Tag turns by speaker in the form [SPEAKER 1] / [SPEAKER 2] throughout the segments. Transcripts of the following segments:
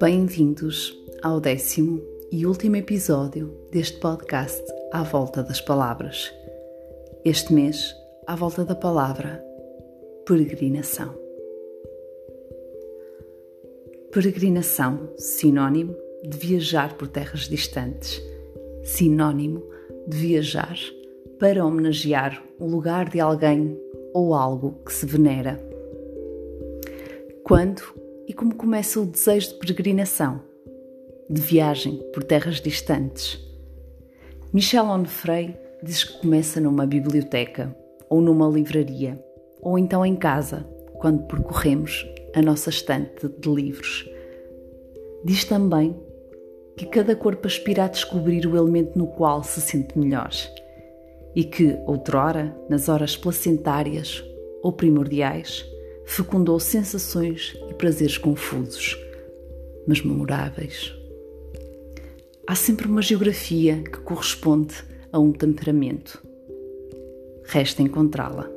[SPEAKER 1] Bem-vindos ao décimo e último episódio deste podcast À Volta das Palavras. Este mês, à volta da palavra peregrinação. Peregrinação, sinônimo de viajar por terras distantes, sinônimo de viajar para homenagear o lugar de alguém ou algo que se venera. Quando e como começa o desejo de peregrinação, de viagem por terras distantes. Michel Onfray diz que começa numa biblioteca, ou numa livraria, ou então em casa, quando percorremos a nossa estante de livros. Diz também que cada corpo aspira a descobrir o elemento no qual se sente melhor e que, outrora, nas horas placentárias ou primordiais, fecundou sensações e prazeres confusos, mas memoráveis. Há sempre uma geografia que corresponde a um temperamento. Resta encontrá-la.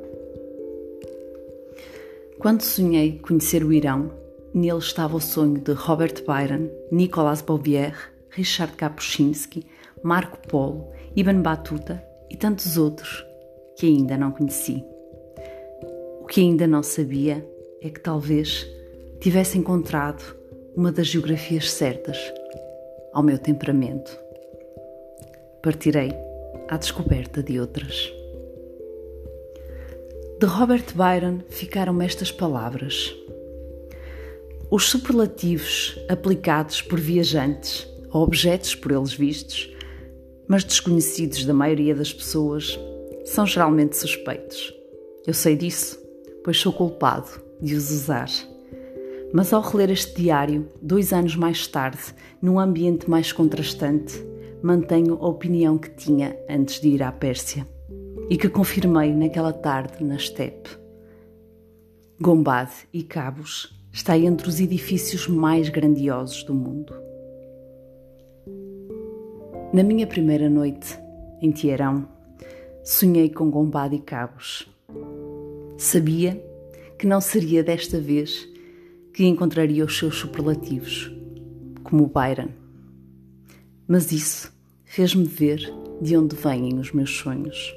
[SPEAKER 1] Quando sonhei conhecer o Irão, nele estava o sonho de Robert Byron, Nicolas Bouvier, Richard Kapuscinski, Marco Polo, Ibn Battuta e tantos outros que ainda não conheci que ainda não sabia é que talvez tivesse encontrado uma das geografias certas ao meu temperamento. Partirei à descoberta de outras. De Robert Byron ficaram estas palavras. Os superlativos aplicados por viajantes a objetos por eles vistos, mas desconhecidos da maioria das pessoas, são geralmente suspeitos. Eu sei disso pois sou culpado de os usar. Mas ao reler este diário, dois anos mais tarde, num ambiente mais contrastante, mantenho a opinião que tinha antes de ir à Pérsia e que confirmei naquela tarde na steppe. Gombad e Cabos está entre os edifícios mais grandiosos do mundo. Na minha primeira noite, em Teherão, sonhei com Gombad e Cabos Sabia que não seria desta vez que encontraria os seus superlativos, como o Byron. Mas isso fez-me ver de onde vêm os meus sonhos.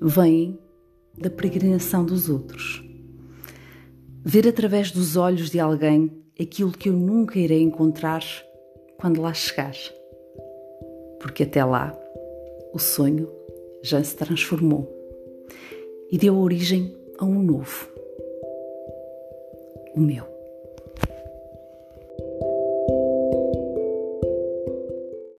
[SPEAKER 1] Vêm da peregrinação dos outros. Ver através dos olhos de alguém aquilo que eu nunca irei encontrar quando lá chegar. Porque até lá o sonho já se transformou e deu origem a um novo, o meu.